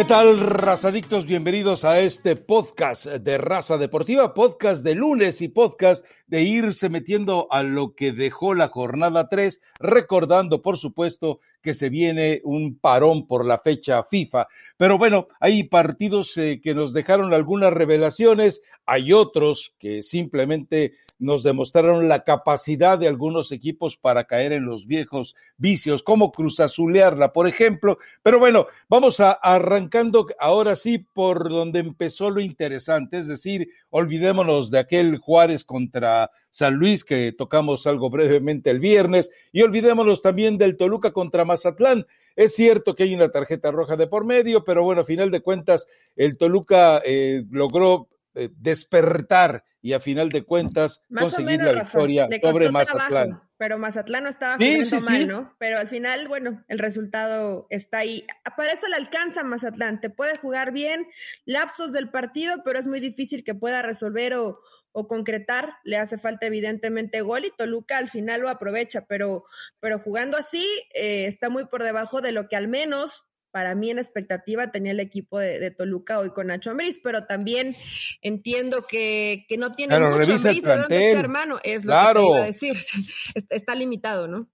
¿Qué tal, razadictos? Bienvenidos a este podcast de Raza Deportiva, podcast de lunes y podcast de irse metiendo a lo que dejó la jornada 3, recordando, por supuesto, que se viene un parón por la fecha FIFA. Pero bueno, hay partidos eh, que nos dejaron algunas revelaciones, hay otros que simplemente nos demostraron la capacidad de algunos equipos para caer en los viejos vicios, como cruzazulearla, por ejemplo. Pero bueno, vamos a arrancando ahora sí por donde empezó lo interesante, es decir, olvidémonos de aquel Juárez contra San Luis que tocamos algo brevemente el viernes y olvidémonos también del Toluca contra Mazatlán. Es cierto que hay una tarjeta roja de por medio, pero bueno, a final de cuentas el Toluca eh, logró eh, despertar y a final de cuentas conseguir la victoria sobre Mazatlán. pero Mazatlán no estaba jugando mal, ¿no? Pero al final, bueno, el resultado está ahí. Para eso le alcanza Mazatlán, te puede jugar bien, lapsos del partido, pero es muy difícil que pueda resolver o, o concretar, le hace falta evidentemente gol y Toluca al final lo aprovecha, pero, pero jugando así eh, está muy por debajo de lo que al menos para mí en expectativa tenía el equipo de, Toluca hoy con Nacho Ambriz, pero también entiendo que, que no tiene mucho Ambriz de hermano, es lo que te iba a decir, está, limitado, ¿no?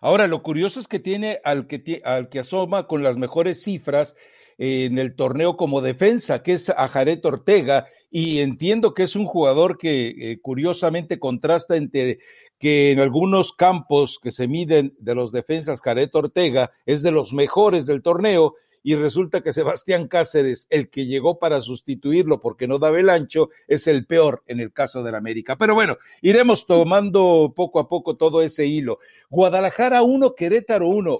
Ahora, lo curioso es que tiene al que, al que asoma con las mejores cifras en el torneo como defensa, que es a Jared Ortega, y entiendo que es un jugador que eh, curiosamente contrasta entre que en algunos campos que se miden de los defensas, Jared Ortega es de los mejores del torneo, y resulta que Sebastián Cáceres, el que llegó para sustituirlo porque no daba el ancho, es el peor en el caso del América. Pero bueno, iremos tomando poco a poco todo ese hilo. Guadalajara 1, Querétaro 1.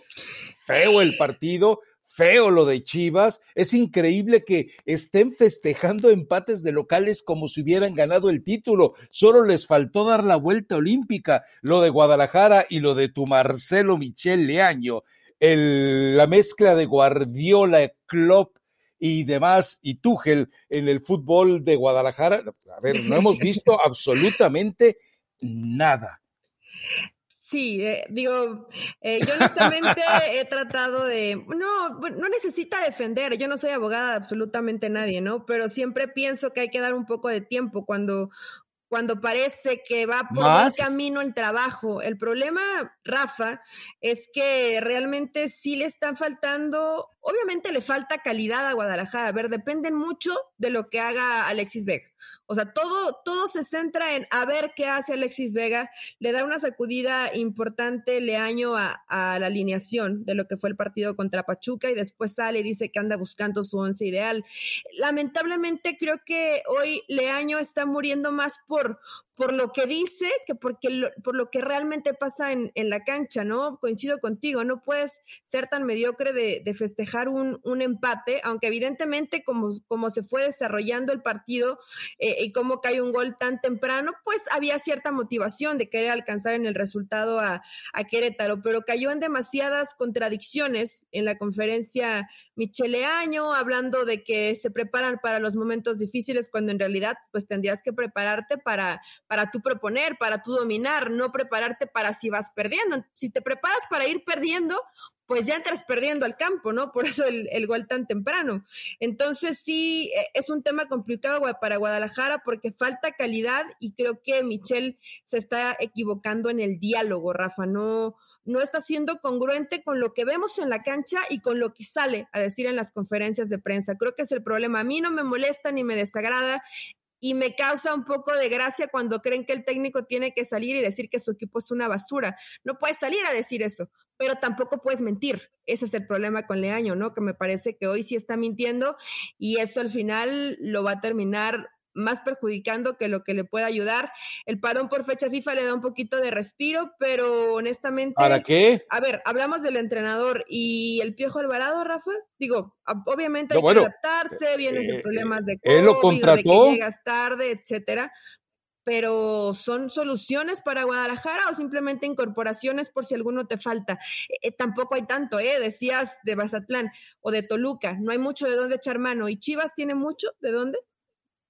Feo el partido, feo lo de Chivas. Es increíble que estén festejando empates de locales como si hubieran ganado el título. Solo les faltó dar la vuelta olímpica. Lo de Guadalajara y lo de tu Marcelo Michel Leaño. El, la mezcla de Guardiola, Klopp y demás, y Tuchel en el fútbol de Guadalajara. A ver, no hemos visto absolutamente nada. Sí, eh, digo, eh, yo honestamente he tratado de, no, no necesita defender, yo no soy abogada de absolutamente nadie, ¿no? Pero siempre pienso que hay que dar un poco de tiempo cuando cuando parece que va por un camino el trabajo. El problema, Rafa, es que realmente sí le están faltando, obviamente le falta calidad a Guadalajara. A ver, dependen mucho de lo que haga Alexis Vega. O sea, todo, todo se centra en a ver qué hace Alexis Vega. Le da una sacudida importante Leaño a, a la alineación de lo que fue el partido contra Pachuca y después sale y dice que anda buscando su once ideal. Lamentablemente creo que hoy Leaño está muriendo más por, por lo que dice que porque por lo que realmente pasa en, en, la cancha, ¿no? Coincido contigo, no puedes ser tan mediocre de, de festejar un, un, empate, aunque evidentemente como, como se fue desarrollando el partido eh, y cómo cae un gol tan temprano, pues había cierta motivación de querer alcanzar en el resultado a, a Querétaro, pero cayó en demasiadas contradicciones en la conferencia Michele Año, hablando de que se preparan para los momentos difíciles cuando en realidad pues tendrías que prepararte para para tú proponer, para tú dominar, no prepararte para si vas perdiendo. Si te preparas para ir perdiendo, pues ya entras perdiendo al campo, ¿no? Por eso el, el, gol tan temprano. Entonces sí, e, es un tema complicado para Guadalajara porque falta calidad y creo que Michelle se está equivocando en el diálogo, Rafa, no, no está siendo congruente con lo que vemos en la cancha y con lo que sale a decir en las conferencias de prensa. Creo que es el problema. A mí no me molesta ni me desagrada y me causa un poco de gracia cuando creen que el técnico tiene que salir y decir que su equipo es una basura. No puedes salir a decir eso, pero tampoco puedes mentir. Ese es el problema con Leaño, ¿no? Que me parece que hoy sí está mintiendo y eso al final lo va a terminar más perjudicando que lo que le pueda ayudar. El parón por fecha FIFA le da un poquito de respiro, pero honestamente. ¿Para qué? A ver, hablamos del entrenador y el Piojo Alvarado, Rafa. Digo, obviamente hay que adaptarse, vienes de eh, problemas de COVID, de que llegas tarde, etcétera. Pero son soluciones para Guadalajara o simplemente incorporaciones por si alguno te falta. Eh, tampoco hay tanto, ¿eh? Decías de Bazatlán o de Toluca, no hay mucho de dónde echar mano. ¿Y Chivas tiene mucho de dónde?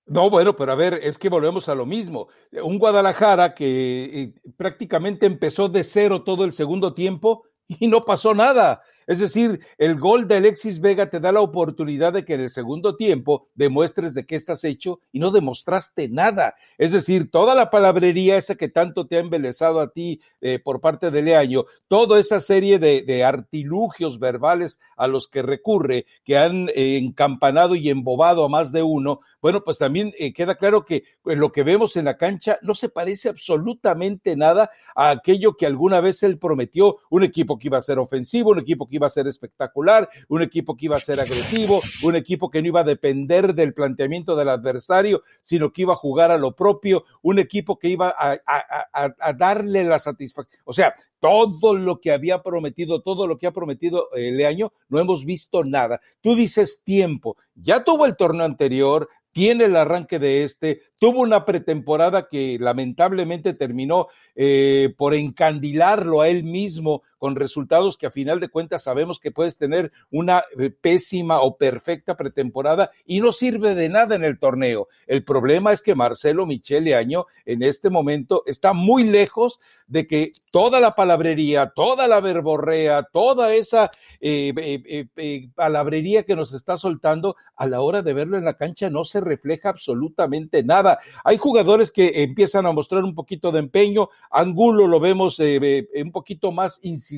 No, bueno, pero a ver, es que volvemos a lo mismo. Un Guadalajara que eh, prácticamente empezó de cero todo el segundo tiempo y no pasó nada. Es decir, el gol de Alexis Vega te da la oportunidad de que en el segundo tiempo demuestres de qué estás hecho y no demostraste nada. Es decir, toda la palabrería esa que tanto te ha embelezado a ti eh, por parte de Leaño, toda esa serie de, artilugios verbales a los que recurre, que han eh, encampanado y embobado a más de uno, bueno, pues también eh, queda claro que pues, lo que vemos en la cancha no se parece absolutamente nada a aquello que alguna vez él prometió, un equipo que iba a ser ofensivo, un equipo que iba a ser espectacular, un equipo que iba a ser agresivo, un equipo que no iba a depender del planteamiento del adversario, sino que iba a jugar a lo propio, un equipo que iba a, darle la satisfacción. O sea, todo lo que había prometido, todo lo que ha prometido el eh, año, no hemos visto nada. Tú dices tiempo, ya tuvo el torneo anterior, tiene el arranque de este, tuvo una pretemporada que lamentablemente terminó eh, por encandilarlo a él mismo con resultados que a final de cuentas sabemos que puedes tener una eh, pésima o perfecta pretemporada y no sirve de nada en el torneo. El problema es que Marcelo Michele Año en este momento está muy lejos de que toda la palabrería, toda la verborrea, toda esa eh, palabrería que nos está soltando a la hora de verlo en la cancha no se refleja absolutamente nada. Hay jugadores que empiezan a mostrar un poquito de empeño, Angulo lo vemos eh, un poquito más insistente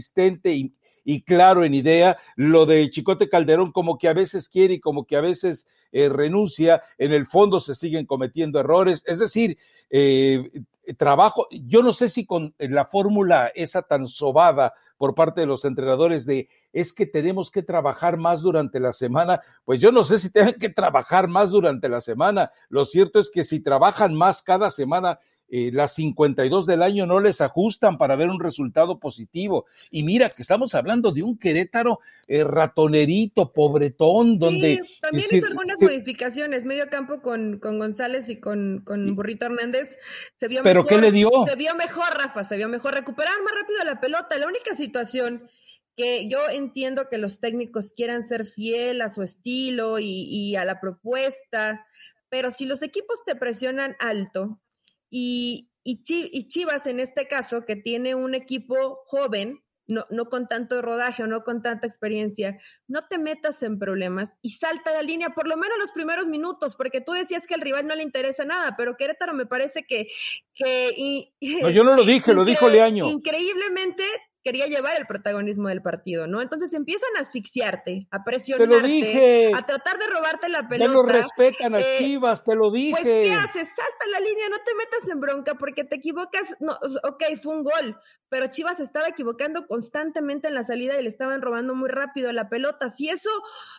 y, claro en idea. Lo de Chicote Calderón como que a veces quiere y como que a veces eh, renuncia. En el fondo se siguen cometiendo errores. Es decir, eh, trabajo, yo no sé si con la fórmula esa tan sobada por parte de los entrenadores de es que tenemos que trabajar más durante la semana, pues yo no sé si tengan que trabajar más durante la semana. Lo cierto es que si trabajan más cada semana eh, las 52 del año no les ajustan para ver un resultado positivo. Y mira que estamos hablando de un Querétaro eh, ratonerito, pobretón, donde... Sí, también hizo algunas modificaciones, medio campo con, con González y con, con Burrito Hernández. Se vio ¿Pero qué le dio? Se vio mejor, Rafa, se vio mejor recuperar más rápido la pelota. La única situación que yo entiendo que los técnicos quieran ser fiel a su estilo y, y a la propuesta, pero si los equipos te presionan alto, y, Chivas en este caso, que tiene un equipo joven, no, no, con tanto rodaje o no con tanta experiencia, no te metas en problemas y salta la línea por lo menos los primeros minutos, porque tú decías que al rival no le interesa nada, pero Querétaro me parece que... que no, yo no lo dije, lo dijo Leaño. Increíblemente quería llevar el protagonismo del partido, ¿no? Entonces empiezan a asfixiarte, a presionarte, a tratar de robarte la pelota. No lo respetan a eh, Chivas, te lo dije. Pues, ¿qué haces? Salta la línea, no te metas en bronca porque te equivocas. No, ok, fue un gol, pero Chivas estaba equivocando constantemente en la salida y le estaban robando muy rápido la pelota. Si eso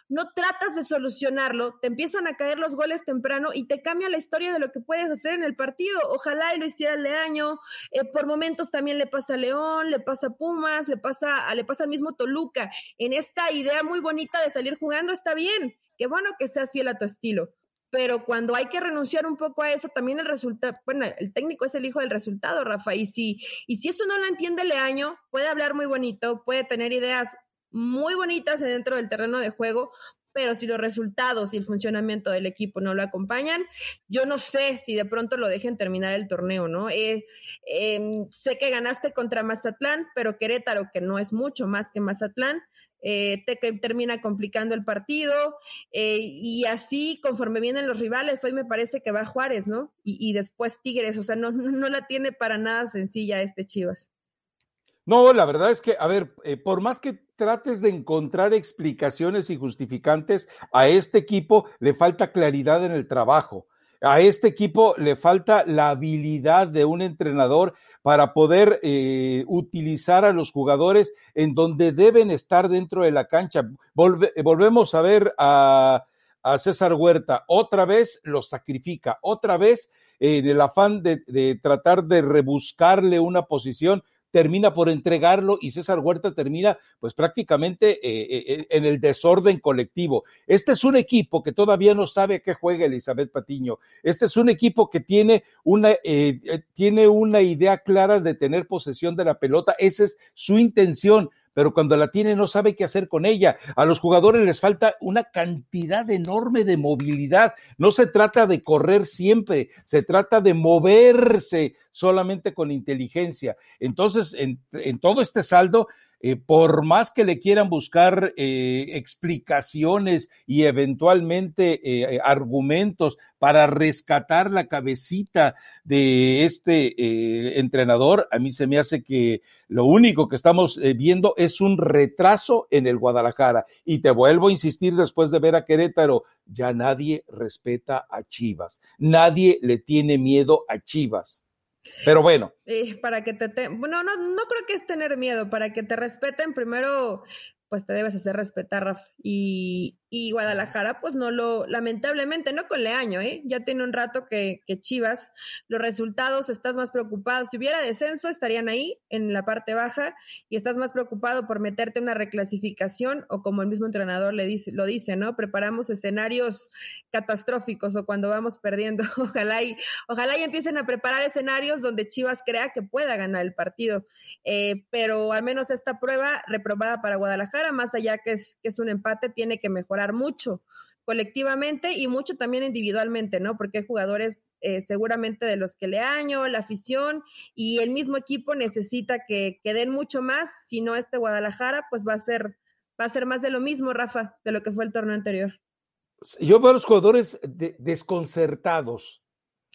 no tratas de solucionarlo, te empiezan a caer los goles temprano y te cambia la historia de lo que puedes hacer en el partido. Ojalá y lo hiciera Leaño. Eh, por momentos también le pasa a León, le pasa a Pum más le pasa, le pasa al mismo Toluca. En esta idea muy bonita de salir jugando está bien, qué bueno que seas fiel a tu estilo, pero cuando hay que renunciar un poco a eso, también el resultado, bueno, el técnico es el hijo del resultado, Rafa, y si, y si eso no lo entiende Leaño, puede hablar muy bonito, puede tener ideas muy bonitas dentro del terreno de juego, pero si los resultados y el funcionamiento del equipo no lo acompañan, yo no sé si de pronto lo dejen terminar el torneo, ¿no? Eh, em, sé que ganaste contra Mazatlán, pero Querétaro, que no es mucho más que Mazatlán, eh, te termina complicando el partido eh, y así conforme vienen los rivales, hoy me parece que va Juárez, ¿no? Y, después Tigres, o sea, no, no la tiene para nada sencilla este Chivas. No, la verdad es que, a ver, por más que trates de encontrar explicaciones y justificantes, a este equipo le falta claridad en el trabajo. A este equipo le falta la habilidad de un entrenador para poder eh, utilizar a los jugadores en donde deben estar dentro de la cancha. volvemos a ver a, César Huerta, otra vez lo sacrifica, otra vez en el afán de tratar de rebuscarle una posición, termina por entregarlo y César Huerta termina pues prácticamente eh, eh, eh, en el desorden colectivo. Este es un equipo que todavía no sabe qué juega Elizabeth Patiño. Este es un equipo que tiene una, tiene una idea clara de tener posesión de la pelota. Esa es su intención pero cuando la tiene no sabe qué hacer con ella. A los jugadores les falta una cantidad enorme de movilidad. No se trata de correr siempre, se trata de moverse solamente con inteligencia. Entonces, en, todo este saldo, eh, por más que le quieran buscar eh, explicaciones y eventualmente eh, argumentos para rescatar la cabecita de este entrenador, a mí se me hace que lo único que estamos viendo es un retraso en el Guadalajara. Y te vuelvo a insistir después de ver a Querétaro, ya nadie respeta a Chivas, nadie le tiene miedo a Chivas. Pero bueno. para que te, bueno, no, no creo que es tener miedo, para que te respeten primero pues te debes hacer respetar, Raf. Y, y, Guadalajara, pues no lo, lamentablemente, no con Leaño, ¿eh? Ya tiene un rato que, Chivas, los resultados, estás más preocupado. Si hubiera descenso, estarían ahí, en la parte baja, y estás más preocupado por meterte una reclasificación, o como el mismo entrenador le dice, lo dice, ¿no? Preparamos escenarios catastróficos o cuando vamos perdiendo. Ojalá y, ojalá y empiecen a preparar escenarios donde Chivas crea que pueda ganar el partido. Eh, pero al menos esta prueba reprobada para Guadalajara más allá que es, que es un empate, tiene que mejorar mucho colectivamente y mucho también individualmente, ¿no? Porque hay jugadores eh, seguramente de los que le año, la afición y el mismo equipo necesita que, que, den mucho más, si no este Guadalajara, pues va a ser, va a ser más de lo mismo, Rafa, de lo que fue el torneo anterior. Yo veo a los jugadores desconcertados,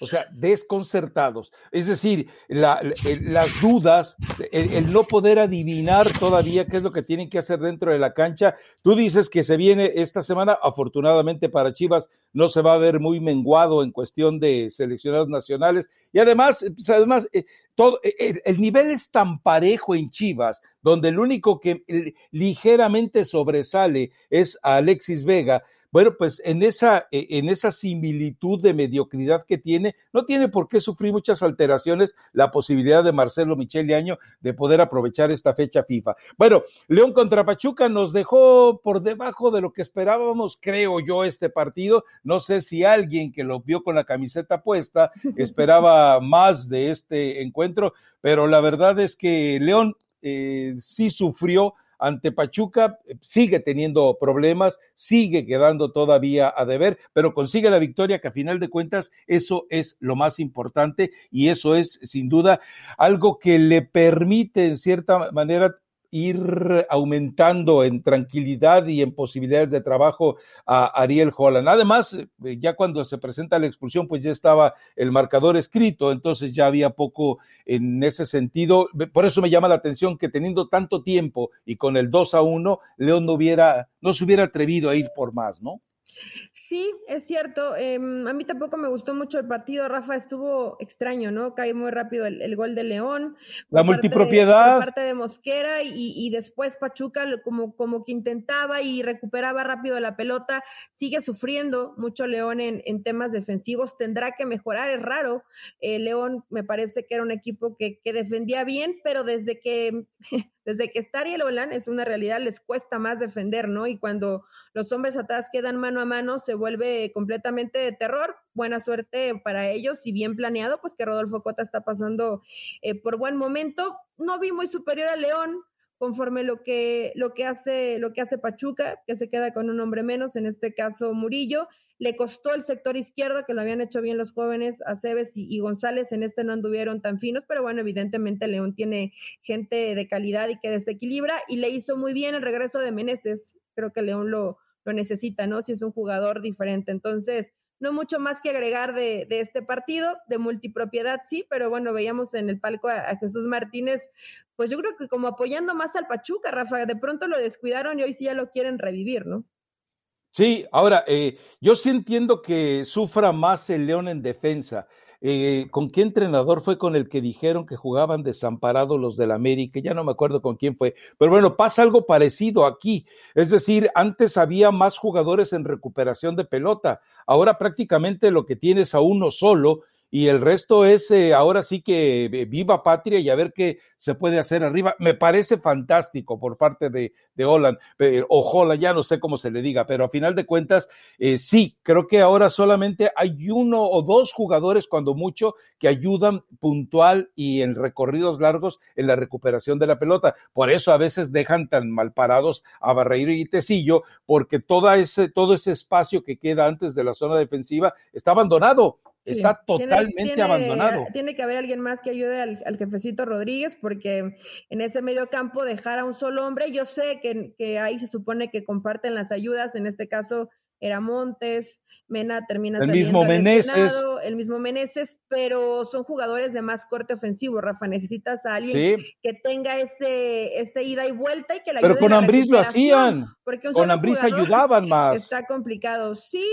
o sea, desconcertados. Es decir, las dudas, el, no poder adivinar todavía qué es lo que tienen que hacer dentro de la cancha. Tú dices que se viene esta semana, afortunadamente para Chivas no se va a ver muy menguado en cuestión de seleccionados nacionales. Y además, pues, además, eh, todo, el, el, nivel es tan parejo en Chivas, donde el único que ligeramente sobresale es a Alexis Vega bueno, pues en esa, e, en esa similitud de mediocridad que tiene, no tiene por qué sufrir muchas alteraciones la posibilidad de Marcelo Michele Año de poder aprovechar esta fecha FIFA. Bueno, León contra Pachuca nos dejó por debajo de lo que esperábamos, creo yo, este partido. No sé si alguien que lo vio con la camiseta puesta esperaba más de este encuentro, pero la verdad es que León eh, sí sufrió ante Pachuca, eh, sigue teniendo problemas, sigue quedando todavía a deber, pero consigue la victoria que a final de cuentas eso es lo más importante y eso es sin duda algo que le permite en cierta manera ir aumentando en tranquilidad y en posibilidades de trabajo a Ariel Holland. Además, eh, ya cuando se presenta la expulsión, pues ya estaba el marcador escrito, entonces ya había poco en ese sentido. Por eso me llama la atención que teniendo tanto tiempo y con el 2 a 1, León no hubiera, no se hubiera atrevido a ir por más, ¿no? Sí, es cierto. Em, a mí tampoco me gustó mucho el partido. Rafa estuvo extraño, ¿no? Cae muy rápido el, gol de León. La multipropiedad. Parte de, Mosquera y, después Pachuca como, como que intentaba y recuperaba rápido la pelota. Sigue sufriendo mucho León en, en temas defensivos. Tendrá que mejorar, es raro. Eh, León me parece que era un equipo que, que defendía bien, pero desde que desde que está Ariel Olan es una realidad, les cuesta más defender, ¿no? Y cuando los hombres atrás quedan mano a mano, se vuelve completamente de terror. Buena suerte para ellos y bien planeado, pues que Rodolfo Cota está pasando eh, por buen momento. No vi muy superior a León, conforme lo que, lo que hace, lo que hace Pachuca, que se queda con un hombre menos, en este caso Murillo. Le costó el sector izquierdo, que lo habían hecho bien los jóvenes, Aceves y, y González, en este no anduvieron tan finos, pero bueno, evidentemente León tiene gente de calidad y que desequilibra, y le hizo muy bien el regreso de Meneses. Creo que León lo, lo necesita, ¿no? Si es un jugador diferente. Entonces, no mucho más que agregar de, de, este partido, de multipropiedad sí, pero bueno, veíamos en el palco a, a, Jesús Martínez, pues yo creo que como apoyando más al Pachuca, Rafa, de pronto lo descuidaron y hoy sí ya lo quieren revivir, ¿no? Sí, ahora, eh, yo sí entiendo que sufra más el León en defensa. Eh, ¿Con qué entrenador fue con el que dijeron que jugaban desamparados los del América? Ya no me acuerdo con quién fue. Pero bueno, pasa algo parecido aquí. Es decir, antes había más jugadores en recuperación de pelota. Ahora prácticamente lo que tienes a uno solo y el resto es eh, ahora sí que eh, viva patria y a ver qué se puede hacer arriba. Me parece fantástico por parte de, de Holland, o Holland, ya no sé cómo se le diga, pero a final de cuentas, eh, sí, creo que ahora solamente hay uno o dos jugadores, cuando mucho, que ayudan puntual y en recorridos largos en la recuperación de la pelota. Por eso a veces dejan tan mal parados a Barreiro y Tecillo, porque toda ese, todo ese espacio que queda antes de la zona defensiva está abandonado está totalmente abandonado. Tiene que haber alguien más que ayude al, jefecito Rodríguez, porque en ese medio campo dejar a un solo hombre, yo sé que, que ahí se supone que comparten las ayudas, en este caso era Montes, Mena termina el mismo Meneses. el mismo Meneses, pero son jugadores de más corte ofensivo, Rafa. Necesitas a alguien que tenga este, este ida y vuelta y que la Pero con Ambris lo hacían. con Ambris ayudaban más. Está complicado. Sí,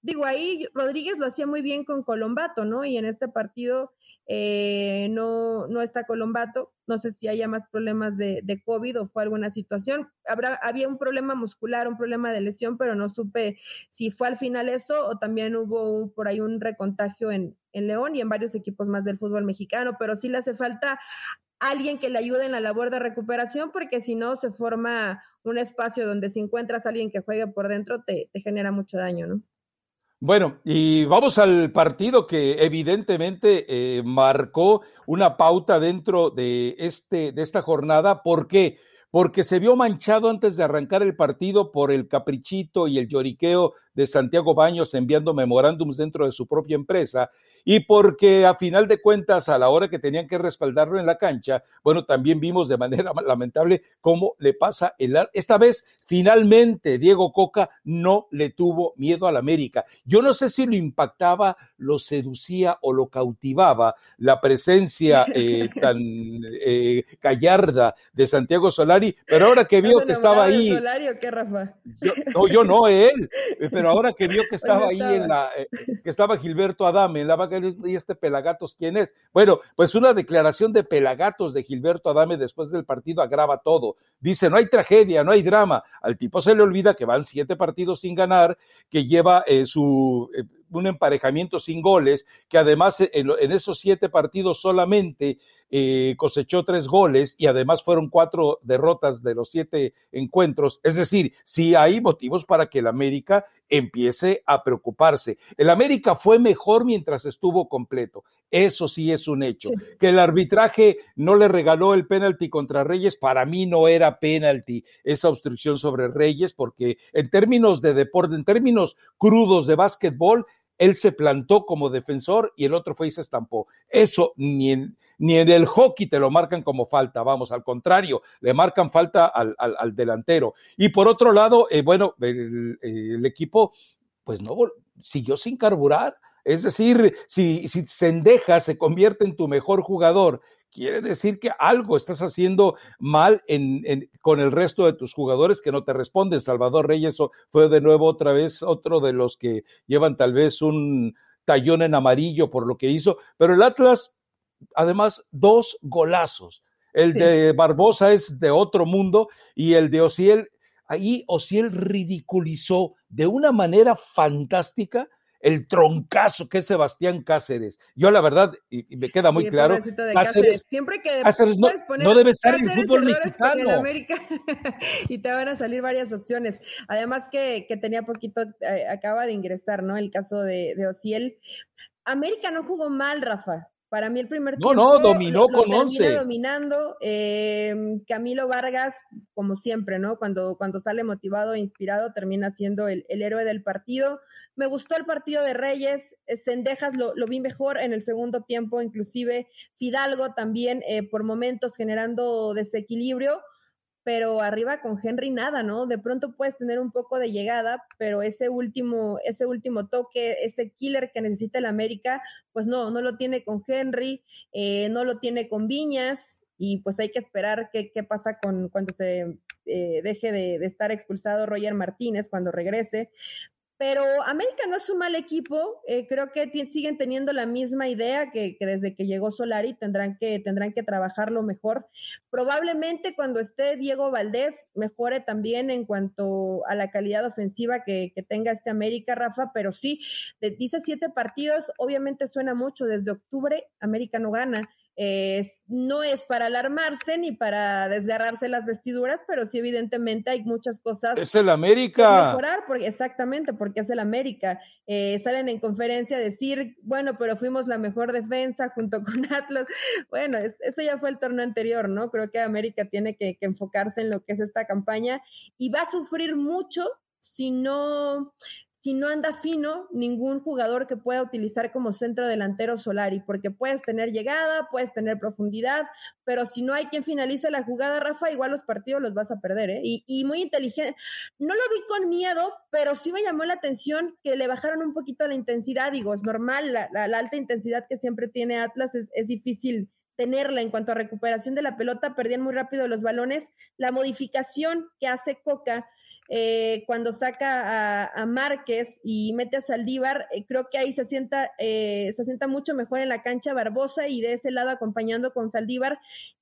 digo, ahí Rodríguez lo hacía muy bien con Colombato, ¿no? Y en este partido eh, no, no está Colombato, no sé si haya más problemas de, de, COVID o fue alguna situación. Habrá, había un problema muscular, un problema de lesión, pero no supe si fue al final eso o también hubo por ahí un recontagio en, en León y en varios equipos más del fútbol mexicano, pero sí le hace falta alguien que le ayude en la labor de recuperación, porque si no se forma un espacio donde si encuentras a alguien que juegue por dentro te, te genera mucho daño, ¿no? Bueno, y vamos al partido que evidentemente eh, marcó una pauta dentro de, este, de esta jornada. ¿Por qué? Porque se vio manchado antes de arrancar el partido por el caprichito y el lloriqueo de Santiago Baños enviando memorándums dentro de su propia empresa y porque a final de cuentas, a la hora que tenían que respaldarlo en la cancha, bueno, también vimos de manera lamentable cómo le pasa el... Esta vez, finalmente, Diego Coca no le tuvo miedo al América. Yo no sé si lo impactaba, lo seducía o lo cautivaba la presencia eh, tan eh, gallarda de Santiago Solari, pero ahora que vio que estaba ahí... Solari o qué, Rafa? Yo, no, yo no, él, pero ahora que vio que estaba ahí en la... Eh, que estaba Gilberto Adame en la y este Pelagatos quién es. Bueno, pues una declaración de Pelagatos de Gilberto Adame después del partido agrava todo. Dice, no hay tragedia, no hay drama. Al tipo se le olvida que van siete partidos sin ganar, que lleva eh, su... Eh, un emparejamiento sin goles, que además en, en esos siete partidos solamente eh, cosechó tres goles y además fueron cuatro derrotas de los siete encuentros. Es decir, sí hay motivos para que el América empiece a preocuparse. El América fue mejor mientras estuvo completo. Eso sí es un hecho. Que el arbitraje no le regaló el penalti contra Reyes, para mí no era penalti esa obstrucción sobre Reyes, porque en términos de deporte, en términos crudos de básquetbol, él se plantó como defensor y el otro fue y se estampó. Eso ni en, ni en el hockey te lo marcan como falta, vamos, al contrario, le marcan falta al, al, delantero. Y por otro lado, eh, bueno, el, equipo, pues no, siguió sin carburar. Es decir, si, si Sendeja se convierte en tu mejor jugador quiere decir que algo estás haciendo mal en, con el resto de tus jugadores que no te responden. Salvador Reyes fue de nuevo otra vez otro de los que llevan tal vez un tallón en amarillo por lo que hizo, pero el Atlas, además, dos golazos. El de Barbosa es de otro mundo y el de Ociel, ahí Ociel ridiculizó de una manera fantástica el troncazo que es Sebastián Cáceres. Yo la verdad, y, me queda muy claro, Cáceres, siempre que no, debe estar en fútbol mexicano. América, y te van a salir varias opciones. Además que, que tenía poquito, eh, acaba de ingresar, ¿no? El caso de, de Ociel. América no jugó mal, Rafa. Para mí el primer tiempo... No, no, dominó con 11. dominando. Eh, Camilo Vargas, como siempre, ¿no? Cuando, cuando sale motivado e inspirado, termina siendo el, el héroe del partido. Me gustó el partido de Reyes, Cendejas lo, lo vi mejor en el segundo tiempo, inclusive Fidalgo también eh, por momentos generando desequilibrio pero arriba con Henry nada, ¿no? De pronto puedes tener un poco de llegada, pero ese último, ese último toque, ese killer que necesita el América, pues no, no lo tiene con Henry, eh, no lo tiene con Viñas, y pues hay que esperar qué, qué pasa con cuando se eh, deje de, de, estar expulsado Roger Martínez, cuando regrese. Pero América no es un mal equipo, eh, creo que siguen teniendo la misma idea que, desde que llegó Solari tendrán que, tendrán que trabajarlo mejor. Probablemente cuando esté Diego Valdés mejore también en cuanto a la calidad ofensiva que, que tenga este América, Rafa, pero sí, dice siete partidos, obviamente suena mucho, desde octubre América no gana no es para alarmarse ni para desgarrarse las vestiduras, pero sí evidentemente hay muchas cosas. Es el América. mejorar, porque, exactamente, porque es el América. Eh, salen en conferencia a decir, bueno, pero fuimos la mejor defensa junto con Atlas. Bueno, eso ya fue el torneo anterior, ¿no? Creo que América tiene que, que enfocarse en lo que es esta campaña y va a sufrir mucho si no si no anda fino ningún jugador que pueda utilizar como centro delantero Solari, porque puedes tener llegada, puedes tener profundidad, pero si no hay quien finalice la jugada, Rafa, igual los partidos los vas a perder, ¿eh? Y, muy inteligente. No lo vi con miedo, pero sí me llamó la atención que le bajaron un poquito la intensidad, digo, es normal, la, alta intensidad que siempre tiene Atlas es, es difícil tenerla en cuanto a recuperación de la pelota, perdían muy rápido los balones. La modificación que hace Coca eh, cuando saca a, Márquez y mete a Saldívar, eh, creo que ahí se sienta, eh, se sienta mucho mejor en la cancha Barbosa y de ese lado acompañando con Saldívar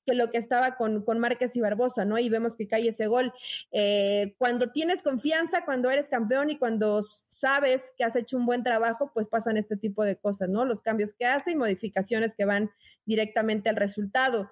que lo que estaba con, con Márquez y Barbosa, ¿no? Y vemos que cae ese gol. cuando tienes confianza, cuando eres campeón y cuando sabes que has hecho un buen trabajo, pues pasan este tipo de cosas, ¿no? Los cambios que hace y modificaciones que van directamente al resultado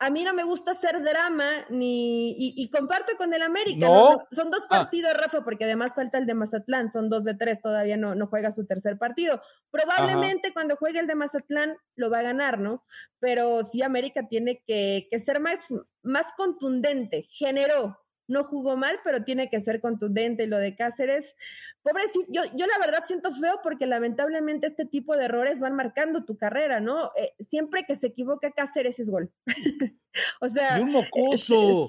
a mí no me gusta hacer drama ni y, comparto con el América. Son dos ah. partidos, Rafa, porque además falta el de Mazatlán, son dos de tres, todavía no, no juega su tercer partido. Probablemente cuando juegue el de Mazatlán lo va a ganar, ¿no? Pero sí América tiene que, que ser más, más contundente. Generó, no jugó mal, pero tiene que ser contundente. Y lo de Cáceres, pobrecito, yo, yo la verdad siento feo porque lamentablemente este tipo de errores van marcando tu carrera, ¿no? Eh, siempre que se equivoca Cáceres es gol. o sea, un mocoso,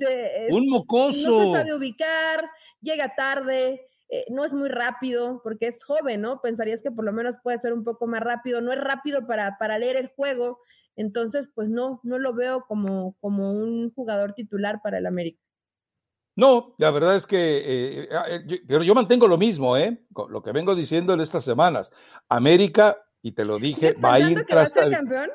un mocoso. No se sabe ubicar, llega tarde. Eh, no es muy rápido porque es joven, ¿no? Pensarías que por lo menos puede ser un poco más rápido. No es rápido para, para leer el juego. Entonces, pues no, no lo veo como, como un jugador titular para el América. No, la verdad es que, eh, eh, ah, eh, pero yo mantengo lo mismo, ¿eh? Lo que vengo diciendo en estas semanas. América, y te lo dije, va a ir tras. campeón?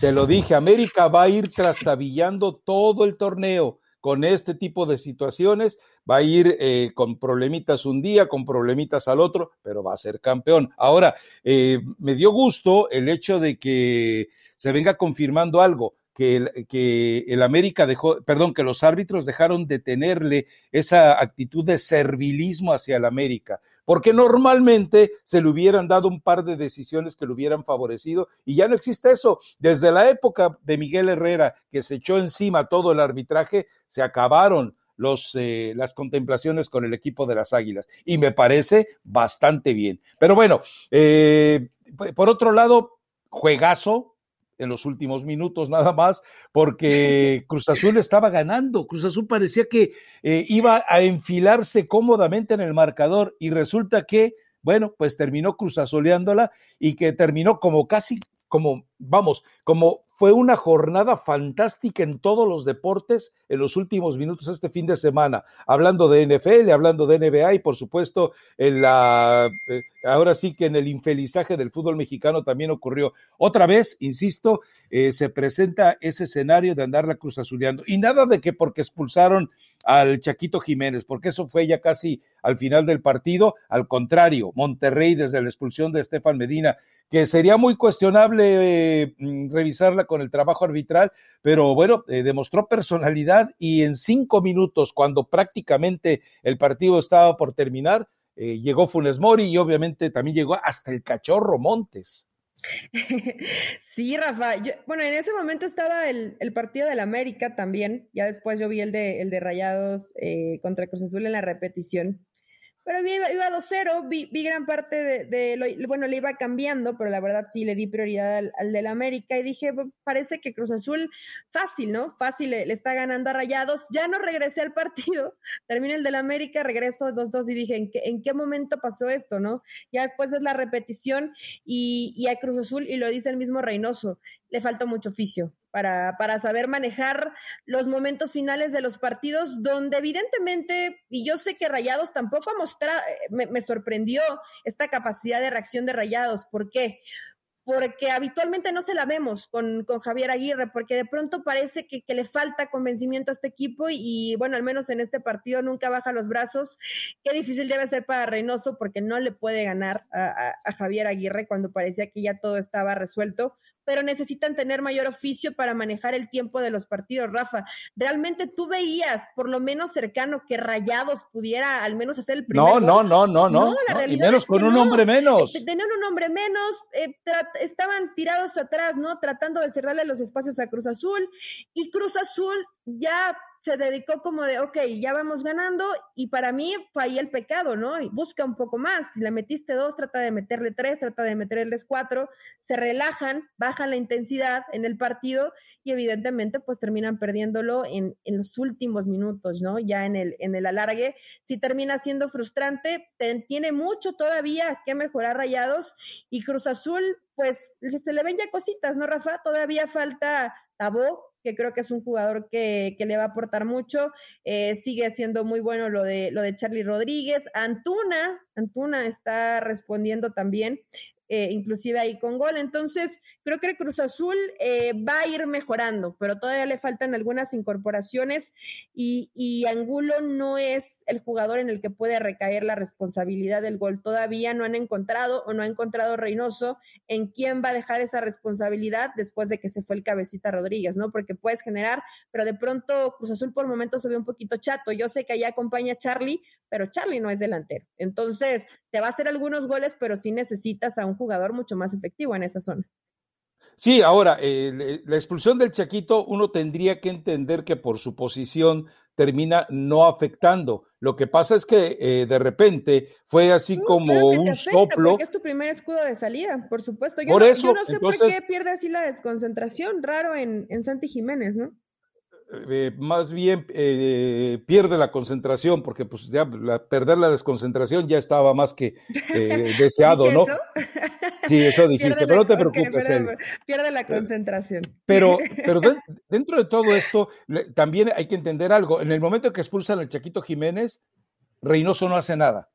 Te lo dije, América va a ir trastabillando todo el torneo con este tipo de situaciones, va a ir con problemitas un día, con problemitas al otro, pero va a ser campeón. Ahora, me dio gusto el hecho de que se venga confirmando algo que el, que América dejó, perdón, que los árbitros dejaron de tenerle esa actitud de servilismo hacia el América, porque normalmente se le hubieran dado un par de decisiones que le hubieran favorecido y ya no existe eso. Desde la época de Miguel Herrera, que se echó encima todo el arbitraje, se acabaron los, eh, las contemplaciones con el equipo de las Águilas y me parece bastante bien. Pero bueno, eh, por otro lado, juegazo, en los últimos minutos nada más, porque Cruz Azul estaba ganando. Cruz Azul parecía que eh, iba a enfilarse cómodamente en el marcador y resulta que, bueno, pues terminó Cruz Azuleándola y que terminó como casi, como, vamos, como fue una jornada fantástica en todos los deportes en los últimos minutos este fin de semana, hablando de NFL, hablando de NBA y por supuesto en la eh, ahora sí que en el infelizaje del fútbol mexicano también ocurrió. Otra vez, insisto, eh, se presenta ese escenario de andar la cruz azuleando y nada de que porque expulsaron al Chaquito Jiménez, porque eso fue ya casi al final del partido, al contrario, Monterrey desde la expulsión de Estefan Medina que sería muy cuestionable eh, mm, revisarla con el trabajo arbitral, pero bueno, eh, demostró personalidad y en cinco minutos, cuando prácticamente el partido estaba por terminar, eh, llegó Funes Mori y obviamente también llegó hasta el cachorro Montes. Sí, Rafa. bueno, en ese momento estaba el, el partido del América también. Ya después yo vi el de, el de Rayados contra Cruz Azul en la repetición. Pero iba, iba 2-0, vi, vi, gran parte de, lo, bueno, le iba cambiando, pero la verdad sí le di prioridad al, del América y dije, parece que Cruz Azul, fácil, ¿no? Fácil, le, está ganando a Rayados. Ya no regresé al partido, termina el del América, regreso 2-2 y dije, ¿en qué, ¿en qué momento pasó esto, no? Ya después ves la repetición y, y a Cruz Azul, y lo dice el mismo Reynoso, le falta mucho oficio para, para saber manejar los momentos finales de los partidos, donde evidentemente, y yo sé que Rayados tampoco ha mostrado, me, sorprendió esta capacidad de reacción de Rayados. ¿Por qué? porque habitualmente no se la vemos con, con Javier Aguirre, porque de pronto parece que, que, le falta convencimiento a este equipo y, bueno, al menos en este partido nunca baja los brazos. Qué difícil debe ser para Reynoso porque no le puede ganar a Javier Aguirre cuando parecía que ya todo estaba resuelto pero necesitan tener mayor oficio para manejar el tiempo de los partidos, Rafa. Realmente tú veías, por lo menos cercano, que Rayados pudiera al menos hacer el primer No, no, no, no, no, no y menos con un hombre menos. Tenían un hombre menos, eh, estaban tirados atrás, ¿no? Tratando de cerrarle los espacios a Cruz Azul y Cruz Azul ya se dedicó como de, ok, ya vamos ganando y para mí fue ahí el pecado, ¿no? Y busca un poco más. Si le metiste dos, trata de meterle tres, trata de meterles cuatro, se relajan, bajan la intensidad en el partido y evidentemente pues terminan perdiéndolo en, en los últimos minutos, ¿no? Ya en el, en el alargue. Si termina siendo frustrante, tiene mucho todavía que mejorar Rayados y Cruz Azul, pues se le ven ya cositas, ¿no, Rafa? Todavía falta Tabó, que creo que es un jugador que, que le va a aportar mucho. Eh, sigue siendo muy bueno lo de, lo de Charlie Rodríguez. Antuna, Antuna está respondiendo también. Eh, inclusive ahí con gol. Entonces, creo que Cruz Azul eh, va a ir mejorando, pero todavía le faltan algunas incorporaciones y, y, Angulo no es el jugador en el que puede recaer la responsabilidad del gol. Todavía no han encontrado o no ha encontrado Reynoso en quién va a dejar esa responsabilidad después de que se fue el cabecita Rodríguez, ¿no? Porque puedes generar, pero de pronto Cruz Azul por momentos se ve un poquito chato. Yo sé que allá acompaña a Charlie, pero Charlie no es delantero. Entonces, te va a hacer algunos goles, pero sí necesitas a un jugador mucho más efectivo en esa zona. Sí, ahora, eh, la expulsión del Chaquito, uno tendría que entender que por su posición termina no afectando. Lo que pasa es que eh, de repente fue así como un soplo. Porque es tu primer escudo de salida, por supuesto. Yo, por no, eso, yo no sé por qué pierde así la desconcentración, raro en, en Santi Jiménez, ¿no? Eh, más bien eh, pierde la concentración, porque pues ya perder la desconcentración ya estaba más que eh, deseado, ¿no? Sí, eso dijiste, pero no te preocupes. pierde la concentración. Pero, pero dentro de todo esto, también hay que entender algo. En el momento que expulsan al Chaquito Jiménez, Reynoso no hace nada.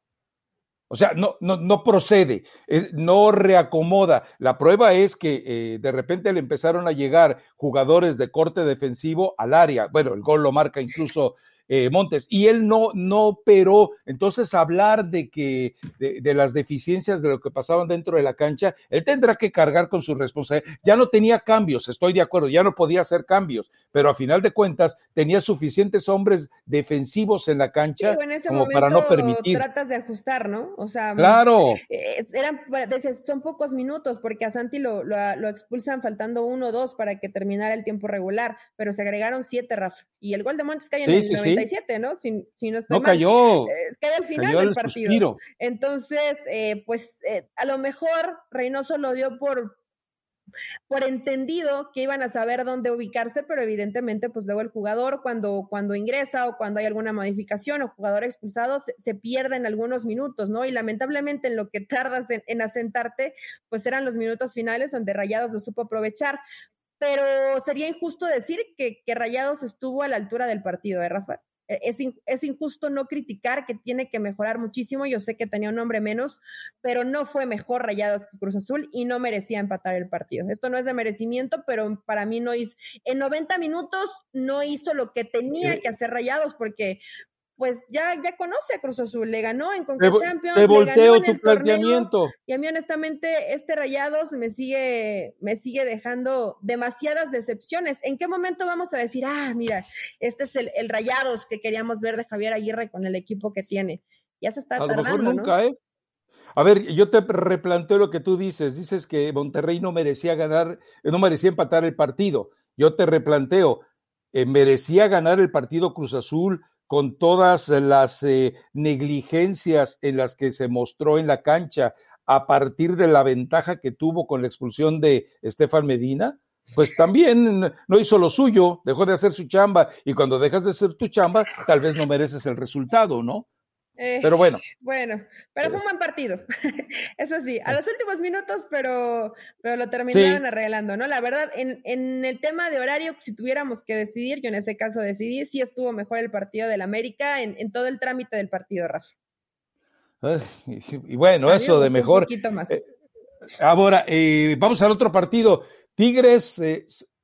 O sea, no, no, no procede, no reacomoda. La prueba es que eh, de repente le empezaron a llegar jugadores de corte defensivo al área. Bueno, el gol lo marca incluso eh, Montes, y él no, no operó. Entonces, hablar de que, de, las deficiencias de lo que pasaban dentro de la cancha, él tendrá que cargar con su responsabilidad. Ya no tenía cambios, estoy de acuerdo, ya no podía hacer cambios, pero a final de cuentas tenía suficientes hombres defensivos en la cancha como para no permitir. Tratas de ajustar, ¿no? O sea, claro. Eh, eran, son pocos minutos, porque a Santi lo, lo, expulsan faltando uno o dos para que terminara el tiempo regular, pero se agregaron siete, Rafa. Y el gol de Montes cae en el sí, ¿no? Si, si no, no cayó. Es que al final del partido. Entonces, eh, pues eh, a lo mejor Reynoso lo dio por, por entendido que iban a saber dónde ubicarse, pero evidentemente, pues luego el jugador cuando, cuando ingresa o cuando hay alguna modificación o jugador expulsado, se, pierde en algunos minutos, ¿no? Y lamentablemente en lo que tardas en, en, asentarte, pues eran los minutos finales donde Rayados lo supo aprovechar pero sería injusto decir que, Rayados estuvo a la altura del partido, ¿eh, Rafa? E, es, es, injusto no criticar que tiene que mejorar muchísimo. Yo sé que tenía un hombre menos, pero no fue mejor Rayados que Cruz Azul y no merecía empatar el partido. Esto no es de merecimiento, pero para mí no hizo. En 90 minutos no hizo lo que tenía que hacer Rayados porque pues ya, ya conoce a Cruz Azul, le ganó en Conca Champions. Te volteo tu planteamiento. y a mí, honestamente, este Rayados me sigue, me sigue dejando demasiadas decepciones. ¿En qué momento vamos a decir, ah, mira, este es el, Rayados que queríamos ver de Javier Aguirre con el equipo que tiene? Ya se está a tardando, lo mejor nunca, ¿eh? A ver, yo te replanteo lo que tú dices. Dices que Monterrey no merecía ganar, no merecía empatar el partido. Yo te replanteo, eh, merecía ganar el partido Cruz Azul con todas las eh, negligencias en las que se mostró en la cancha a partir de la ventaja que tuvo con la expulsión de Estefan Medina, pues también no hizo lo suyo, dejó de hacer su chamba y cuando dejas de hacer tu chamba, tal vez no mereces el resultado, ¿no? Eh, pero bueno. Bueno, pero fue un buen partido. Eso sí, a los últimos minutos, pero, pero lo terminaron arreglando, ¿no? La verdad, en, en, el tema de horario, si tuviéramos que decidir, yo en ese caso decidí, sí estuvo mejor el partido del América en, en todo el trámite del partido, Rafa. y, bueno, eso de mejor. Un poquito más. Eh, ahora, eh, vamos al otro partido. Tigres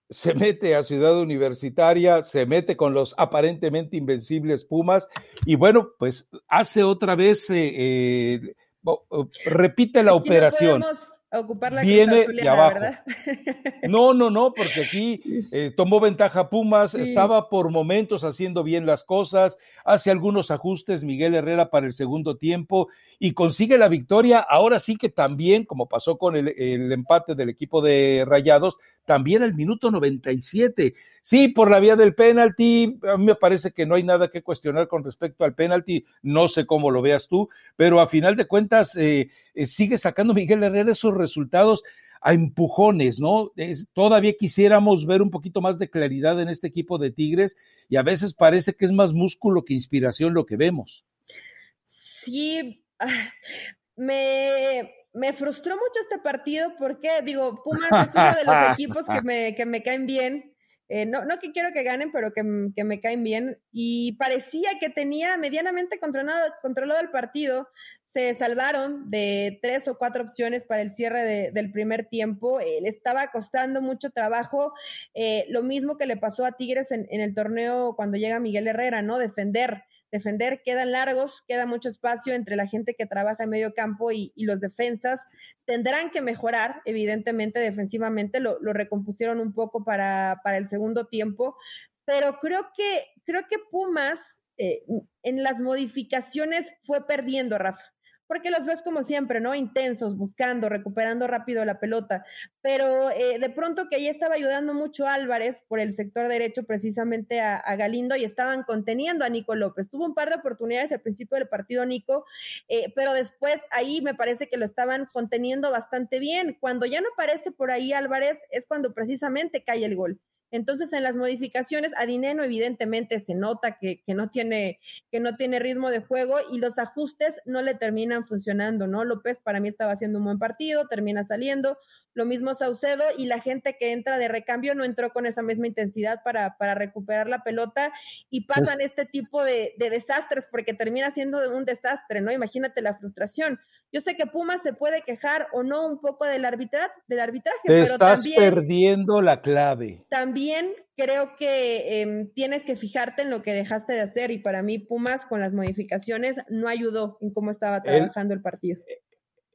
se mete a Ciudad Universitaria, se mete con los aparentemente invencibles Pumas y bueno, pues hace otra vez, eh, eh, repite la operación. ocupar la Viene de abajo. No, no, no, porque aquí eh, tomó ventaja Pumas, estaba por momentos haciendo bien las cosas, hace algunos ajustes Miguel Herrera para el segundo tiempo y consigue la victoria. Ahora sí que también, como pasó con el, el empate del equipo de Rayados, también al minuto 97. Sí, por la vía del penalti, a mí me parece que no hay nada que cuestionar con respecto al penalti, no sé cómo lo veas tú, pero a final de cuentas eh, eh, sigue sacando Miguel Herrera esos resultados a empujones, ¿no? todavía quisiéramos ver un poquito más de claridad en este equipo de Tigres y a veces parece que es más músculo que inspiración lo que vemos. Sí, ah, me, me frustró mucho este partido porque, digo, Pumas es uno de los equipos que me, que me caen bien. Eh, no, no que quiero que ganen, pero que, que, me caen bien. Y parecía que tenía medianamente controlado, controlado el partido. Se salvaron de tres o cuatro opciones para el cierre del primer tiempo. Eh, le estaba costando mucho trabajo. Eh, lo mismo que le pasó a Tigres en, en el torneo cuando llega Miguel Herrera, ¿no? Defender defender, quedan largos, queda mucho espacio entre la gente que trabaja en medio campo y, los defensas. Tendrán que mejorar, evidentemente, defensivamente, lo, recompusieron un poco para, para, el segundo tiempo, pero creo que, creo que Pumas eh, en las modificaciones fue perdiendo, Rafa porque los ves como siempre, ¿no? Intensos, buscando, recuperando rápido la pelota. Pero eh, de pronto que ahí estaba ayudando mucho Álvarez por el sector derecho precisamente a, Galindo y estaban conteniendo a Nico López. Tuvo un par de oportunidades al principio del partido Nico, eh, pero después ahí me parece que lo estaban conteniendo bastante bien. Cuando ya no aparece por ahí Álvarez es cuando precisamente cae el gol. Entonces, en las modificaciones, a Dineno evidentemente se nota que, que, no tiene, que no tiene ritmo de juego y los ajustes no le terminan funcionando, ¿no? López para mí estaba haciendo un buen partido, termina saliendo, lo mismo Saucedo y la gente que entra de recambio no entró con esa misma intensidad para, para recuperar la pelota y pues pasan este tipo de, desastres porque termina siendo un desastre, ¿no? Imagínate la frustración. Yo sé que Pumas se puede quejar o no un poco del, arbitraje, del arbitraje, Te estás perdiendo la clave. También creo que em, tienes que fijarte en lo que dejaste de hacer y para mí Pumas con las modificaciones no ayudó en cómo estaba trabajando el partido.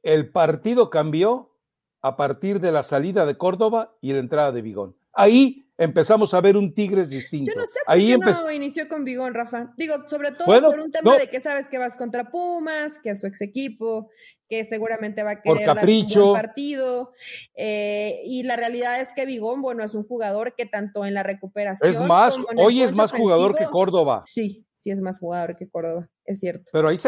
El partido cambió a partir de la salida de Córdoba y la entrada de Vigón. Ahí empezamos a ver un Tigres distinto. Yo no sé por Ahí qué no inició con Vigón, Rafa. Digo, sobre todo por un tema de que sabes que vas contra Pumas, que es su ex equipo, que seguramente va a querer dar un buen partido. Eh, y la realidad es que Vigón, bueno, es un jugador que tanto en la recuperación. Es más, hoy es más jugador que Córdoba. Sí, sí es más jugador que Córdoba, es cierto. Pero ahí,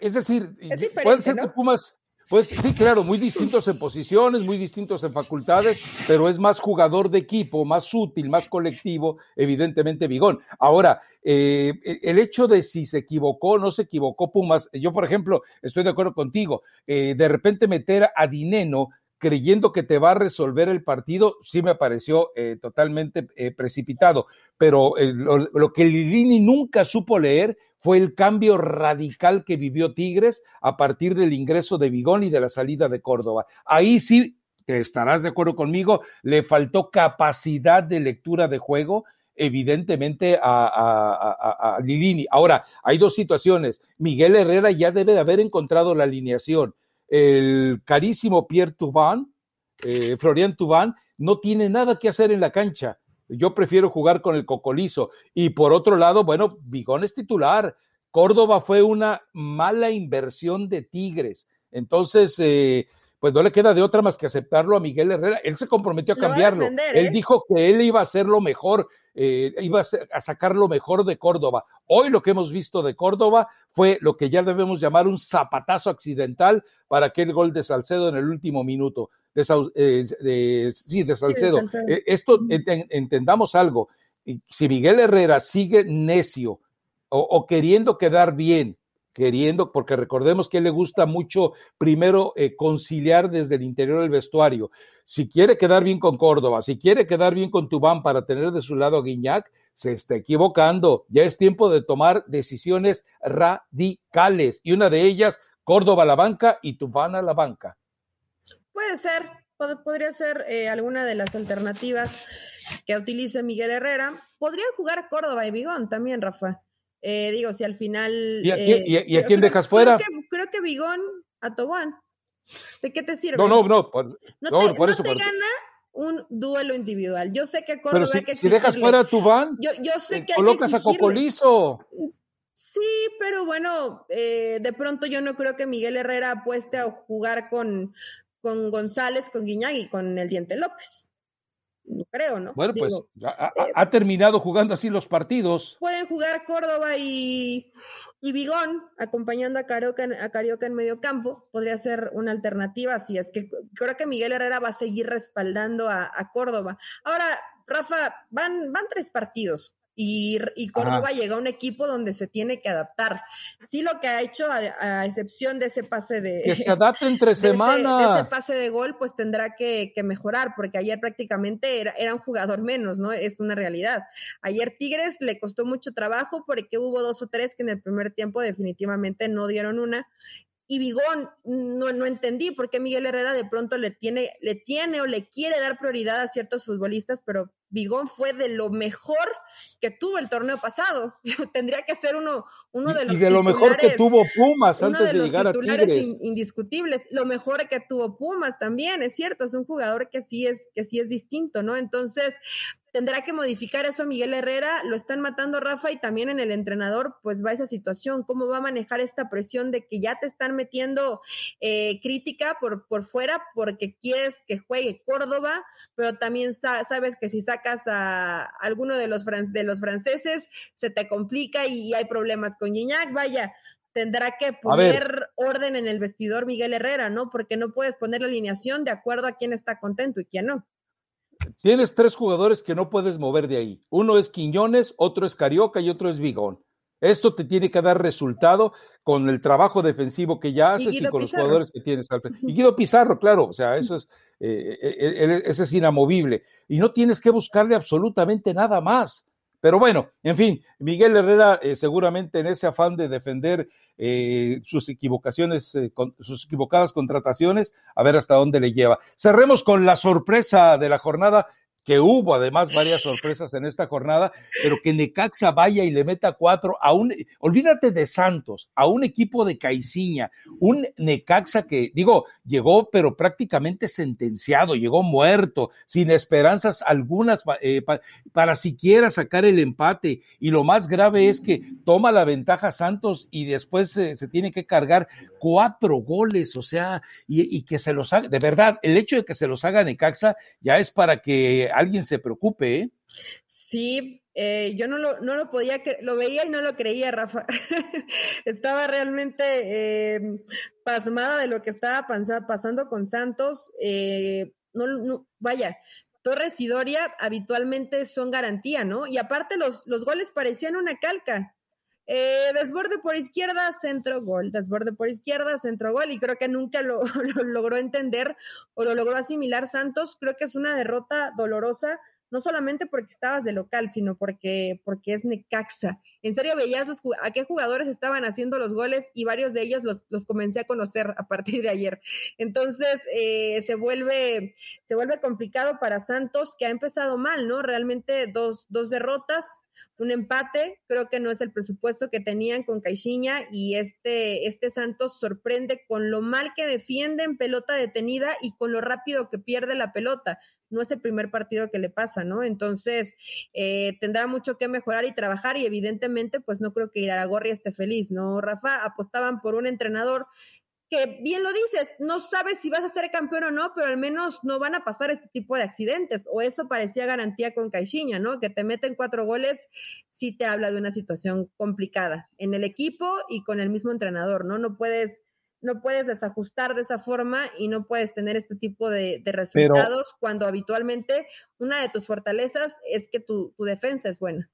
es decir, puede ser que Pumas pues sí, claro, muy distintos en posiciones, muy distintos en facultades, pero es más jugador de equipo, más útil, más colectivo, evidentemente Vigón. Ahora, eh, el hecho de si se equivocó o no se equivocó Pumas, yo por ejemplo estoy de acuerdo contigo, eh, de repente meter a Dineno creyendo que te va a resolver el partido, sí me pareció eh, totalmente precipitado, pero lo, lo, que Lilini nunca supo leer fue el cambio radical que vivió Tigres a partir del ingreso de Vigón y de la salida de Córdoba. Ahí sí, estarás de acuerdo conmigo, le faltó capacidad de lectura de juego, evidentemente a, Lilini. Ahora, hay dos situaciones. Miguel Herrera ya debe de haber encontrado la alineación. El carísimo Pierre Tubán, eh, Florian Tubán, no tiene nada que hacer en la cancha. Yo prefiero jugar con el cocolizo. Y por otro lado, bueno, Vigón es titular. Córdoba fue una mala inversión de Tigres. Entonces, eh, pues no le queda de otra más que aceptarlo a Miguel Herrera. Él se comprometió a cambiarlo. Él ¿eh? dijo que él iba a hacer lo mejor, eh, iba a, sacar lo mejor de Córdoba. Hoy lo que hemos visto de Córdoba fue lo que ya debemos llamar un zapatazo accidental para aquel gol de Salcedo en el último minuto. De, eh, sí, de Salcedo. esto entendamos algo. Si Miguel Herrera sigue necio o queriendo quedar bien queriendo, porque recordemos que le gusta mucho primero eh, conciliar desde el interior del vestuario. Si quiere quedar bien con Córdoba, si quiere quedar bien con Tubán para tener de su lado a Guiñac, se está equivocando. Ya es tiempo de tomar decisiones radicales y una de ellas, Córdoba a la banca y Tubán a la banca. Puede ser, podría ser eh, alguna de las alternativas que utilice Miguel Herrera. Podría jugar Córdoba y Vigón también, Rafa. Eh, digo, si al final. ¿Y a, eh, quién, dejas fuera? Creo que, Bigón a Tobán. ¿De qué te sirve? No, no, no. Por, no, te, por eso, te gana un duelo individual. Yo sé que Córdoba Pero si, si dejas fuera a Tubán, yo, yo sé eh, que colocas a Cocolizo. Sí, pero bueno, de pronto yo no creo que Miguel Herrera apueste a jugar con, con González, con Guiñag y con el Diente López. No creo, ¿no? Bueno, pues ha, terminado jugando así los partidos. Pueden jugar Córdoba y, y Bigón acompañando a Carioca, a Carioca en medio campo. Podría ser una alternativa, así es que creo que Miguel Herrera va a seguir respaldando a, a Córdoba. Ahora, Rafa, van, van tres partidos y, y Córdoba llega a un equipo donde se tiene que adaptar. Sí, lo que ha hecho, a, excepción de ese pase de. Que se adapte entre semanas. Ese, ese, pase de gol, pues tendrá que, mejorar, porque ayer prácticamente era, era, un jugador menos, ¿no? Es una realidad. Ayer Tigres le costó mucho trabajo porque hubo dos o tres que en el primer tiempo definitivamente no dieron una y Bigón no, no entendí por qué Miguel Herrera de pronto le tiene, le tiene o le quiere dar prioridad a ciertos futbolistas, pero Bigón fue de lo mejor que tuvo el torneo pasado. Tendría que ser uno, uno de los y de lo mejor que tuvo Pumas antes de, llegar a Tigres. indiscutibles. Lo mejor que tuvo Pumas también, es cierto, es un jugador que sí es, que sí es distinto, ¿no? Entonces, tendrá que modificar eso Miguel Herrera, lo están matando Rafa y también en el entrenador pues va esa situación, cómo va a manejar esta presión de que ya te están metiendo eh, crítica por, por fuera porque quieres que juegue Córdoba, pero también sabes que si sacas a alguno de los, de los franceses se te complica y hay problemas con Gignac, vaya, tendrá que poner orden en el vestidor Miguel Herrera, ¿no? Porque no puedes poner la alineación de acuerdo a quién está contento y quién no. Tienes tres jugadores que no puedes mover de ahí. Uno es Quiñones, otro es Carioca y otro es Vigón. Esto te tiene que dar resultado con el trabajo defensivo que ya haces y, con los jugadores que tienes Y Guido Pizarro, claro, o sea, eso es, eh, eh, eh, ese es inamovible. Y no tienes que buscarle absolutamente nada más. Pero bueno, en fin, Miguel Herrera eh, seguramente en ese afán de defender eh, sus equivocaciones, eh, sus equivocadas contrataciones, a ver hasta dónde le lleva. Cerremos con la sorpresa de la jornada que hubo además varias sorpresas en esta jornada, pero que Necaxa vaya y le meta cuatro a un, olvídate de Santos, a un equipo de Caiciña, un Necaxa que, digo, llegó pero prácticamente sentenciado, llegó muerto, sin esperanzas algunas eh, para siquiera sacar el empate. Y lo más grave es que toma la ventaja Santos y después se tiene que cargar cuatro goles, o sea, y, y que se los haga, de verdad, el hecho de que se los haga Necaxa ya es para que alguien se preocupe, ¿eh? Sí, eh, yo no lo, no lo podía, lo veía y no lo creía, Rafa. estaba realmente em, pasmada de lo que estaba pasando con Santos. Eh, no, vaya, Torres y Doria habitualmente son garantía, ¿no? Y aparte los, los goles parecían una calca. Eh, desborde por izquierda, centro gol. Desborde por izquierda, centro gol. Y creo que nunca lo, logró entender o lo logró asimilar Santos. Creo que es una derrota dolorosa, no solamente porque estabas de local, sino porque, porque es Necaxa. En serio, veías a qué jugadores estaban haciendo los goles y varios de ellos los, los comencé a conocer a partir de ayer. Entonces, eh, se, vuelve, se vuelve complicado para Santos, que ha empezado mal, ¿no? Realmente dos, dos derrotas un empate, creo que no es el presupuesto que tenían con Caixinha y este, este Santos sorprende con lo mal que defiende en pelota detenida y con lo rápido que pierde la pelota. No es el primer partido que le pasa, ¿no? Entonces, eh, tendrá mucho que mejorar y trabajar y evidentemente, pues no creo que Iraragorri esté feliz, ¿no? Rafa, apostaban por un entrenador que bien lo dices, no sabes si vas a ser campeón o no, pero al menos no van a pasar este tipo de accidentes, o eso parecía garantía con Caixinha, ¿no? Que te meten cuatro goles, sí te habla de una situación complicada en el equipo y con el mismo entrenador, ¿no? No puedes, no puedes desajustar de esa forma y no puedes tener este tipo de, resultados cuando habitualmente una de tus fortalezas es que tu, tu defensa es buena.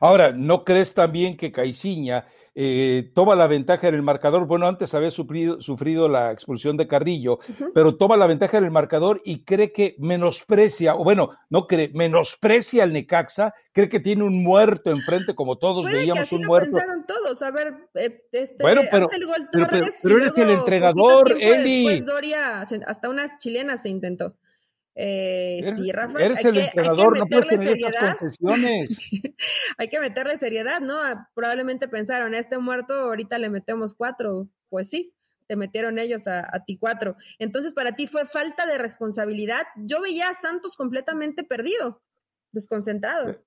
Ahora, ¿no crees también que Caixinha eh, toma la ventaja en el marcador. Bueno, antes había sufrido, sufrido la expulsión de Carrillo, pero toma la ventaja en el marcador y cree que menosprecia, o bueno, no cree, menosprecia al Necaxa, cree que tiene un muerto enfrente, como todos veíamos un muerto. pensaron todos, a ver, eh, este, bueno, pero, el gol Torres pero, eres el entrenador, Eli. Doria, hasta unas chilenas se intentó. Eh, sí, Rafa. Eres el entrenador, no puedes tener seriedad. hay que meterle seriedad, ¿no? Probablemente pensaron, este muerto, ahorita le metemos cuatro. Pues sí, te metieron ellos a, ti cuatro. Entonces, para ti fue falta de responsabilidad. Yo veía a Santos completamente perdido, desconcentrado.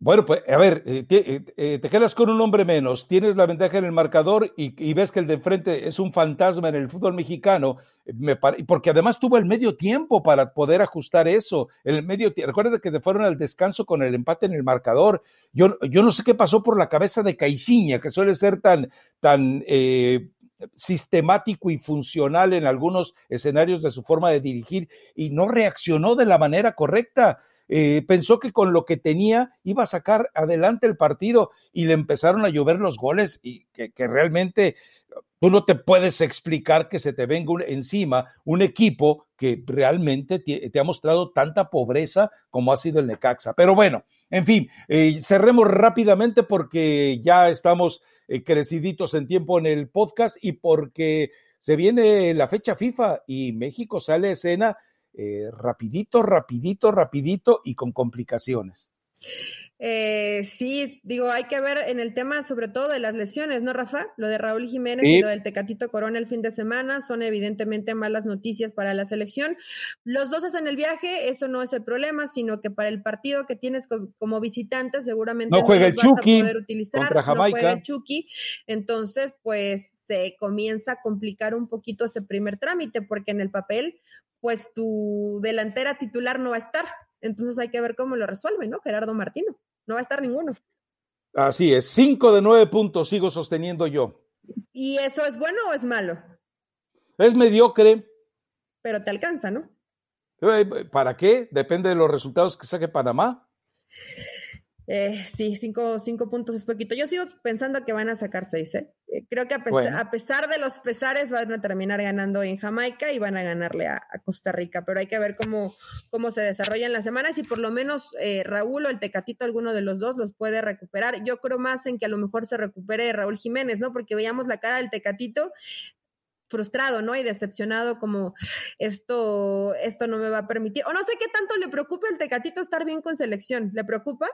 Bueno, pues a ver, eh, eh, eh, te, quedas con un hombre menos, tienes la ventaja en el marcador y, ves que el de enfrente es un fantasma en el fútbol mexicano, me porque además tuvo el medio tiempo para poder ajustar eso. El medio recuerda que te fueron al descanso con el empate en el marcador. Yo, yo no sé qué pasó por la cabeza de Caixinha, que suele ser tan, tan sistemático y funcional en algunos escenarios de su forma de dirigir y no reaccionó de la manera correcta. Eh, pensó que con lo que tenía iba a sacar adelante el partido y le empezaron a llover los goles y que, realmente tú no te puedes explicar que se te venga encima un equipo que realmente te, ha mostrado tanta pobreza como ha sido el Necaxa. Pero bueno, en fin, eh, cerremos rápidamente porque ya estamos eh, creciditos en tiempo en el podcast y porque se viene la fecha FIFA y México sale a escena eh, rapidito, rapidito, rapidito y con complicaciones. Eh, sí, digo, hay que ver en el tema sobre todo de las lesiones, ¿no, Rafa? Lo de Raúl Jiménez y lo del Tecatito Corona el fin de semana son evidentemente malas noticias para la selección. Los dos hacen el viaje, eso no es el problema, sino que para el partido que tienes como visitante seguramente no juega el Chucky poder utilizar, no juega el Chucky, entonces pues se comienza a complicar un poquito ese primer trámite porque en el papel pues tu delantera titular no va a estar. Entonces hay que ver cómo lo resuelve, ¿no? Gerardo Martino. No va a estar ninguno. Así es, cinco de nueve puntos sigo sosteniendo yo. ¿Y eso es bueno o es malo? Es mediocre. Pero te alcanza, ¿no? Eh, ¿Para qué? Depende de los resultados que saque Panamá. Eh, sí, cinco, cinco, puntos es poquito. Yo sigo pensando que van a sacar seis. ¿eh? eh creo que a pesar, a pesar, de los pesares van a terminar ganando en Jamaica y van a ganarle a, Costa Rica, pero hay que ver cómo, cómo se desarrollan las semanas y por lo menos eh, Raúl o el Tecatito, alguno de los dos, los puede recuperar. Yo creo más en que a lo mejor se recupere Raúl Jiménez, ¿no? Porque veíamos la cara del Tecatito frustrado, ¿no? Y decepcionado como esto, esto no me va a permitir. O no sé qué tanto le preocupa el Tecatito estar bien con selección. ¿Le preocupa?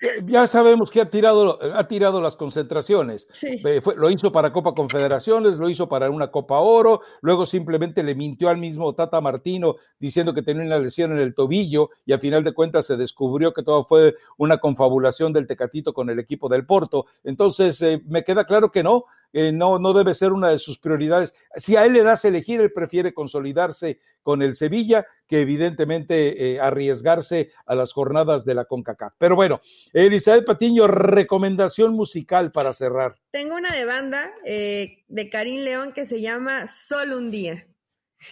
Eh, ya sabemos que ha tirado, ha tirado las concentraciones. Eh, lo hizo para Copa Confederaciones, lo hizo para una Copa Oro, luego simplemente le mintió al mismo Tata Martino diciendo que tenía una lesión en el tobillo y a final de cuentas se descubrió que todo fue una confabulación del Tecatito con el equipo del Porto. Entonces, eh, me queda claro que no, no, no debe ser una de sus prioridades. Si a él le das elegir, él prefiere consolidarse con el Sevilla que evidentemente eh, arriesgarse a las jornadas de la CONCACAF. Pero bueno, Elizabeth Patiño, recomendación musical para cerrar. Tengo una de banda eh, de Karim León que se llama Solo un día.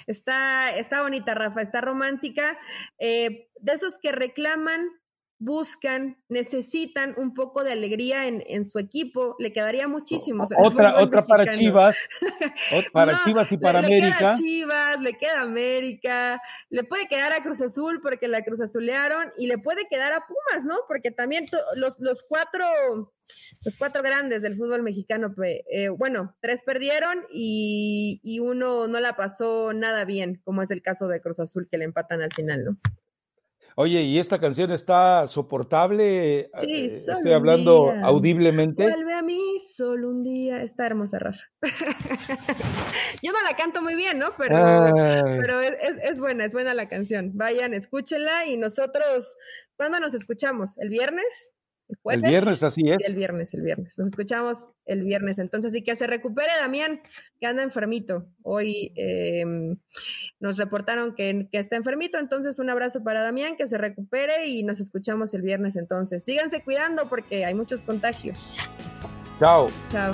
Está, está bonita, Rafa, está romántica. Eh, de esos que reclaman buscan, necesitan un poco de alegría en, en su equipo, le quedaría muchísimo. otra otra para Chivas, para Chivas y para América. Le queda Chivas, le queda América, le puede quedar a Cruz Azul porque la Cruz Azulearon y le puede quedar a Pumas, ¿no? Porque también los, los cuatro los cuatro grandes del fútbol mexicano, eh, bueno, tres perdieron y, y uno no la pasó nada bien, como es el caso de Cruz Azul que le empatan al final, ¿no? Oye, ¿y esta canción está soportable? Sí, eh, Estoy hablando audiblemente. Vuelve a mí solo un día. Está hermosa, Rafa. Yo no la canto muy bien, ¿no? Pero, pero es, es, buena, es buena la canción. Vayan, escúchenla y nosotros, ¿cuándo nos escuchamos? ¿El viernes? ¿El, viernes, así es. el viernes, el viernes. Nos escuchamos el viernes. Entonces, y que se recupere Damián, que anda enfermito. Hoy em, nos reportaron que, que, está enfermito. Entonces, un abrazo para Damián, que se recupere y nos escuchamos el viernes. Entonces, síganse cuidando porque hay muchos contagios. Chao. Chao.